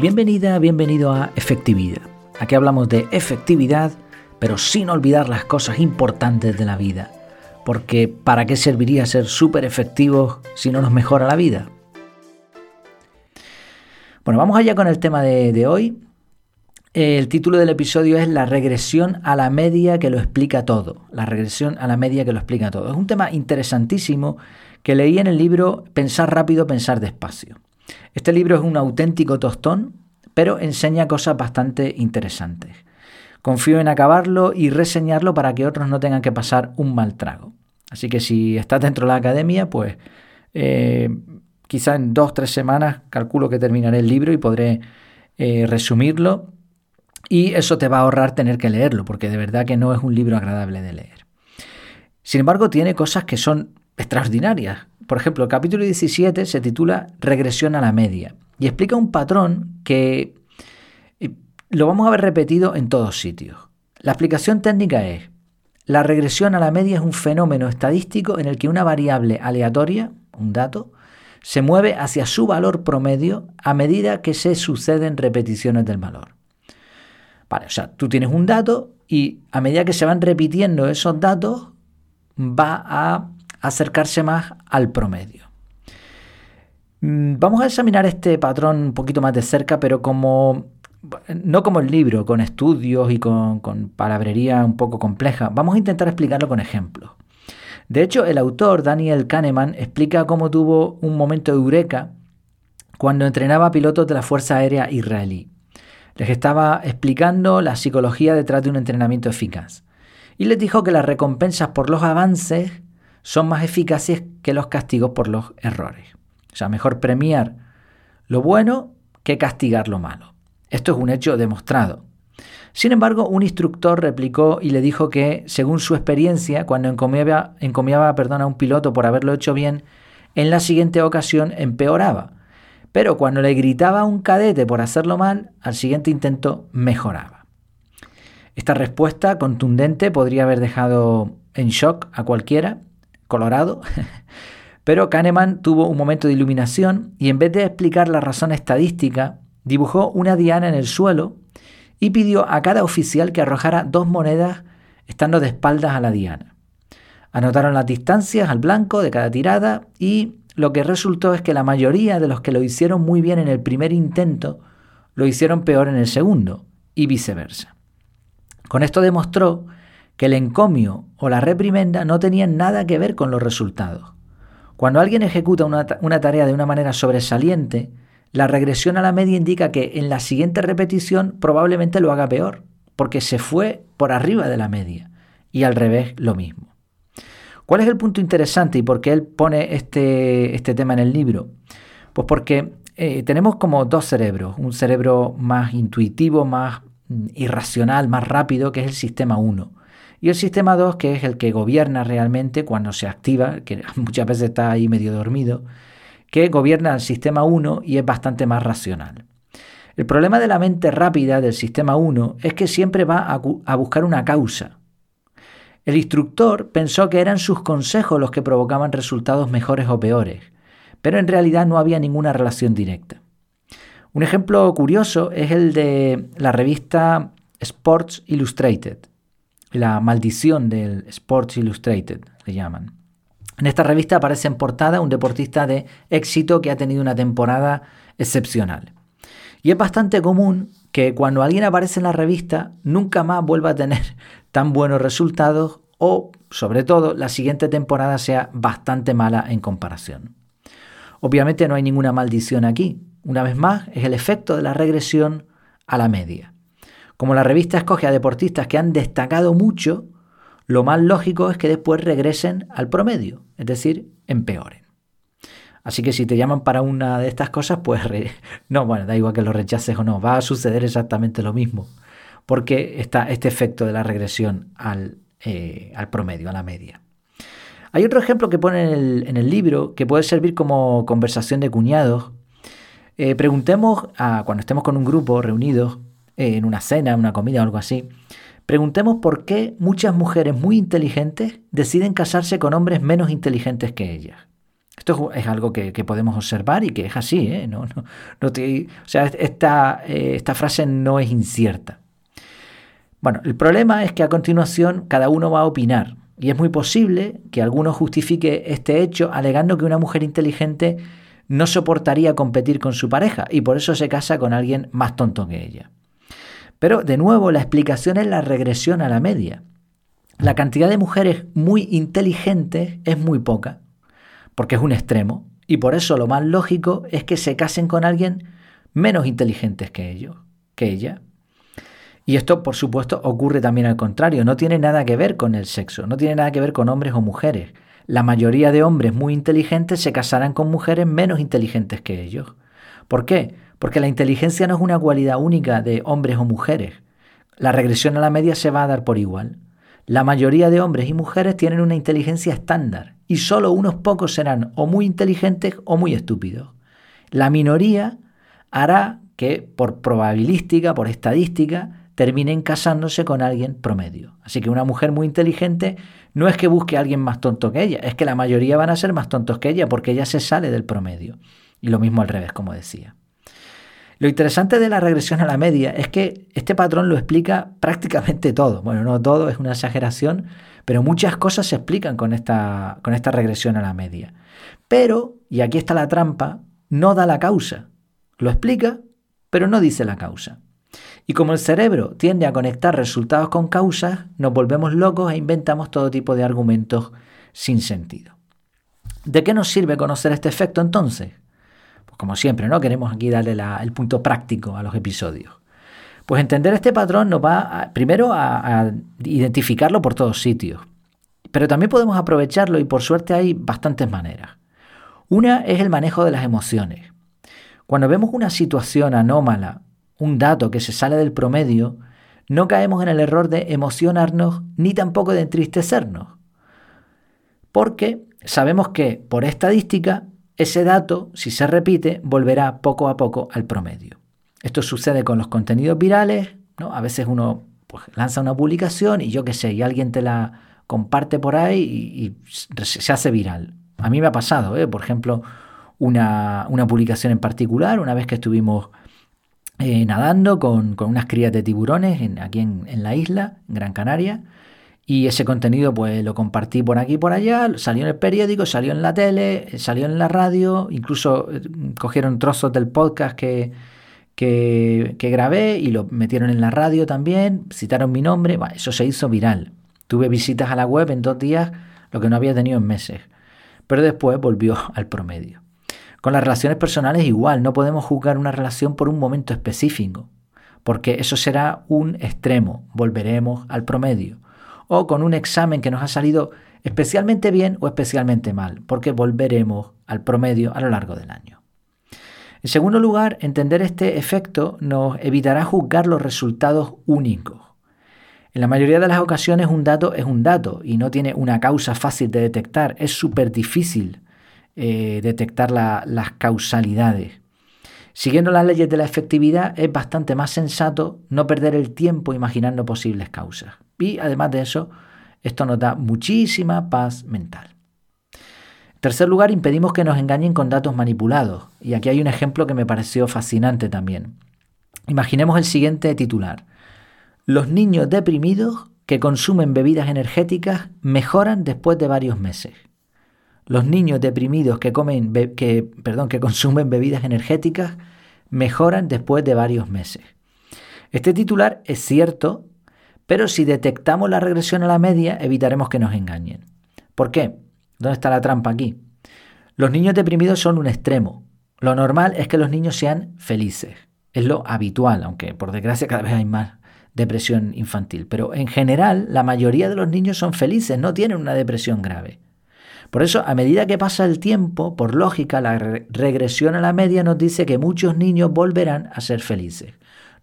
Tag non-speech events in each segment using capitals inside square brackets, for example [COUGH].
Bienvenida, bienvenido a Efectividad. Aquí hablamos de efectividad, pero sin olvidar las cosas importantes de la vida. Porque ¿para qué serviría ser súper efectivos si no nos mejora la vida? Bueno, vamos allá con el tema de, de hoy. El título del episodio es La regresión a la media que lo explica todo. La regresión a la media que lo explica todo. Es un tema interesantísimo que leí en el libro Pensar rápido, pensar despacio. Este libro es un auténtico tostón, pero enseña cosas bastante interesantes. Confío en acabarlo y reseñarlo para que otros no tengan que pasar un mal trago. Así que si estás dentro de la academia, pues eh, quizá en dos, tres semanas calculo que terminaré el libro y podré eh, resumirlo. Y eso te va a ahorrar tener que leerlo, porque de verdad que no es un libro agradable de leer. Sin embargo, tiene cosas que son extraordinarias. Por ejemplo, el capítulo 17 se titula Regresión a la media y explica un patrón que eh, lo vamos a ver repetido en todos sitios. La explicación técnica es, la regresión a la media es un fenómeno estadístico en el que una variable aleatoria, un dato, se mueve hacia su valor promedio a medida que se suceden repeticiones del valor. Vale, o sea, tú tienes un dato y a medida que se van repitiendo esos datos, va a acercarse más al promedio. Mm, vamos a examinar este patrón un poquito más de cerca, pero como no como el libro, con estudios y con, con, palabrería un poco compleja. Vamos a intentar explicarlo con ejemplos. De hecho, el autor Daniel Kahneman explica cómo tuvo un momento de eureka cuando entrenaba pilotos de la Fuerza Aérea Israelí. Les estaba explicando la psicología detrás de un entrenamiento eficaz. Y les dijo que las recompensas por los avances son más eficaces que los castigos por los errores. O sea, mejor premiar lo bueno que castigar lo malo. Esto es un hecho demostrado. Sin embargo, un instructor replicó y le dijo que, según su experiencia, cuando encomiaba, encomiaba perdón, a un piloto por haberlo hecho bien, en la siguiente ocasión empeoraba. Pero cuando le gritaba a un cadete por hacerlo mal, al siguiente intento mejoraba. Esta respuesta contundente podría haber dejado en shock a cualquiera, Colorado. [LAUGHS] Pero Kahneman tuvo un momento de iluminación y en vez de explicar la razón estadística, dibujó una diana en el suelo y pidió a cada oficial que arrojara dos monedas estando de espaldas a la diana. Anotaron las distancias al blanco de cada tirada y lo que resultó es que la mayoría de los que lo hicieron muy bien en el primer intento lo hicieron peor en el segundo y viceversa. Con esto demostró que el encomio o la reprimenda no tenían nada que ver con los resultados. Cuando alguien ejecuta una, tarea de una manera sobresaliente, la regresión a la media indica que en la siguiente repetición probablemente lo haga peor, porque se fue por arriba de la media, y al revés lo mismo. ¿Cuál es el punto interesante y por qué él pone este, este tema en el libro? Pues porque eh, tenemos como dos cerebros, un cerebro más intuitivo, más mm, irracional, más rápido, que es el sistema 1, y el sistema 2, que es el que gobierna realmente cuando se activa, que [LAUGHS] muchas veces está ahí medio dormido, que gobierna el sistema 1 y es bastante más racional. El problema de la mente rápida del sistema 1 es que siempre va a, a buscar una causa. El instructor pensó que eran sus consejos los que provocaban resultados mejores o peores, pero en realidad no había ninguna relación directa. Un ejemplo curioso es el de la revista Sports Illustrated la maldición del Sports Illustrated, le llaman. En esta revista aparece en portada un deportista de éxito que ha tenido una temporada excepcional. Y es bastante común que cuando alguien aparece en la revista nunca más vuelva a tener [LAUGHS] tan buenos resultados o, sobre todo, la siguiente temporada sea bastante mala en comparación. Obviamente no hay ninguna maldición aquí. Una vez más, es el efecto de la regresión a la media. Como la revista escoge a deportistas que han destacado mucho, lo más lógico es que después regresen al promedio, es decir, empeoren. Así que si te llaman para una de estas cosas, pues [LAUGHS] no, bueno, da igual que lo rechaces o no, va a suceder exactamente lo mismo, porque está este efecto de la regresión al, eh, promedio, a la media. Hay otro ejemplo que pone en el, en el, libro que puede servir como conversación de cuñados. Eh, preguntemos a, cuando estemos con un grupo reunidos, en una cena, una comida o algo así, preguntemos por qué muchas mujeres muy inteligentes deciden casarse con hombres menos inteligentes que ellas. Esto es algo que, podemos observar y que es así. ¿eh? No, no, o sea, esta, eh, esta frase no es incierta. Bueno, el problema es que a continuación cada uno va a opinar y es muy posible que alguno justifique este hecho alegando que una mujer inteligente no soportaría competir con su pareja y por eso se casa con alguien más tonto que ella. Pero de nuevo la explicación es la regresión a la media. La cantidad de mujeres muy inteligentes es muy poca, porque es un extremo, y por eso lo más lógico es que se casen con alguien menos inteligente que ellos, que ella. Y esto, por supuesto, ocurre también al contrario, no tiene nada que ver con el sexo, no tiene nada que ver con hombres o mujeres. La mayoría de hombres muy inteligentes se casarán con mujeres menos inteligentes que ellos. ¿Por qué? Porque la inteligencia no es una cualidad única de hombres o mujeres. La regresión a la media se va a dar por igual. La mayoría de hombres y mujeres tienen una inteligencia estándar y solo unos pocos serán o muy inteligentes o muy estúpidos. La minoría hará que, por probabilística, por estadística, terminen casándose con alguien promedio. Así que una mujer muy inteligente no es que busque a alguien más tonto que ella, es que la mayoría van a ser más tontos que ella porque ella se sale del promedio. Y lo mismo al revés, como decía. Lo interesante de la regresión a la media es que este patrón lo explica prácticamente todo. Bueno, no todo, es una exageración, pero muchas cosas se explican con esta, con esta regresión a la media. Pero, y aquí está la trampa, no da la causa. Lo explica, pero no dice la causa. Y como el cerebro tiende a conectar resultados con causas, nos volvemos locos e inventamos todo tipo de argumentos sin sentido. ¿De qué nos sirve conocer este efecto entonces? Pues como siempre, ¿no? Queremos aquí darle el punto práctico a los episodios. Pues entender este patrón nos va primero a, a identificarlo por todos sitios. Pero también podemos aprovecharlo y por suerte hay bastantes maneras. Una es el manejo de las emociones. Cuando vemos una situación anómala un dato que se sale del promedio, no caemos en el error de emocionarnos ni tampoco de entristecernos. Porque sabemos que, por estadística, ese dato, si se repite, volverá poco a poco al promedio. Esto sucede con los contenidos virales, ¿no? A veces uno pues, lanza una publicación y yo qué sé, y alguien te la comparte por ahí y, se hace viral. A mí me ha pasado, ¿eh? por ejemplo, una, una publicación en particular, una vez que estuvimos eh, nadando con, unas crías de tiburones aquí en, la isla, en Gran Canaria. Y ese contenido pues lo compartí por aquí y por allá, salió en el periódico, salió en la tele, salió en la radio, incluso eh, cogieron trozos del podcast que, que, grabé y lo metieron en la radio también, citaron mi nombre, eso se hizo viral. Tuve visitas a la web en dos días, lo que no había tenido en meses. Pero después volvió [LAUGHS] al promedio. Con las relaciones personales igual, no podemos juzgar una relación por un momento específico, porque eso será un extremo, volveremos al promedio. O con un examen que nos ha salido especialmente bien o especialmente mal, porque volveremos al promedio a lo largo del año. En segundo lugar, entender este efecto nos evitará juzgar los resultados únicos. En la mayoría de las ocasiones un dato es un dato y no tiene una causa fácil de detectar, es súper difícil eh, detectar las causalidades. Siguiendo las leyes de la efectividad es bastante más sensato no perder el tiempo imaginando posibles causas. Y además de eso, esto nos da muchísima paz mental. En tercer lugar, impedimos que nos engañen con datos manipulados. Y aquí hay un ejemplo que me pareció fascinante también. Imaginemos el siguiente titular. Los niños deprimidos que consumen bebidas energéticas mejoran después de varios meses. Los niños deprimidos que, comen, que, perdón, que consumen bebidas energéticas mejoran después de varios meses. Este titular es cierto, pero si detectamos la regresión a la media, evitaremos que nos engañen. ¿Por qué? ¿Dónde está la trampa aquí? Los niños deprimidos son un extremo. Lo normal es que los niños sean felices. Es lo habitual, aunque por desgracia cada vez hay más depresión infantil. Pero en general, la mayoría de los niños son felices, no tienen una depresión grave. Por eso, a medida que pasa el tiempo, por lógica, la regresión a la media nos dice que muchos niños volverán a ser felices.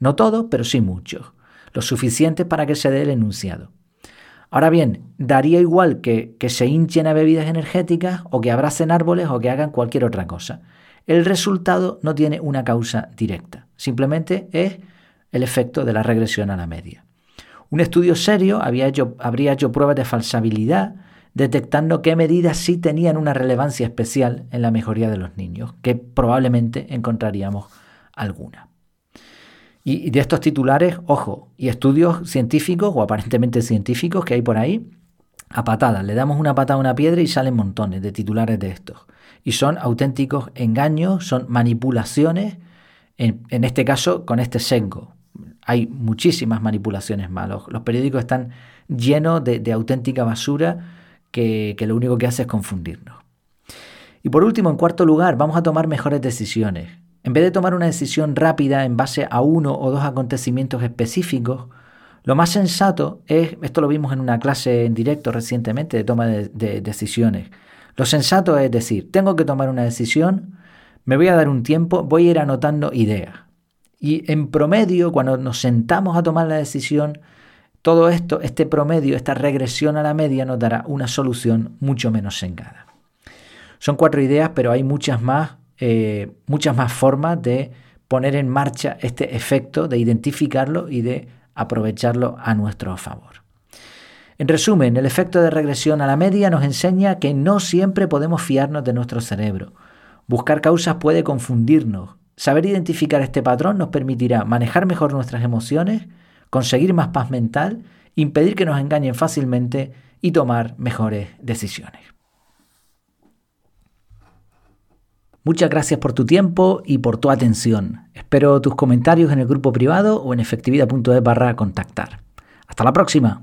No todos, pero sí muchos. Lo suficiente para que se dé el enunciado. Ahora bien, daría igual que, se hinchen a bebidas energéticas o que abracen árboles o que hagan cualquier otra cosa. El resultado no tiene una causa directa. Simplemente es el efecto de la regresión a la media. Un estudio serio había hecho, habría hecho pruebas de falsabilidad detectando qué medidas sí tenían una relevancia especial en la mejoría de los niños, que probablemente encontraríamos alguna. Y de estos titulares, ojo, y estudios científicos o aparentemente científicos que hay por ahí, a patadas. Le damos una patada a una piedra y salen montones de titulares de estos. Y son auténticos engaños, son manipulaciones, en, este caso con este sesgo. Hay muchísimas manipulaciones malas. Los periódicos están llenos de, auténtica basura que, que lo único que hace es confundirnos. Y por último, en cuarto lugar, vamos a tomar mejores decisiones. En vez de tomar una decisión rápida en base a uno o dos acontecimientos específicos, lo más sensato es, esto lo vimos en una clase en directo recientemente de toma de, decisiones, lo sensato es decir, tengo que tomar una decisión, me voy a dar un tiempo, voy a ir anotando ideas. Y en promedio, cuando nos sentamos a tomar la decisión, todo esto, este promedio, esta regresión a la media nos dará una solución mucho menos sengada. Son cuatro ideas, pero hay muchas más, eh, muchas más formas de poner en marcha este efecto, de identificarlo y de aprovecharlo a nuestro favor. En resumen, el efecto de regresión a la media nos enseña que no siempre podemos fiarnos de nuestro cerebro. Buscar causas puede confundirnos. Saber identificar este patrón nos permitirá manejar mejor nuestras emociones, conseguir más paz mental, impedir que nos engañen fácilmente y tomar mejores decisiones. Muchas gracias por tu tiempo y por tu atención. Espero tus comentarios en el grupo privado o en efectividad.es barra contactar. Hasta la próxima.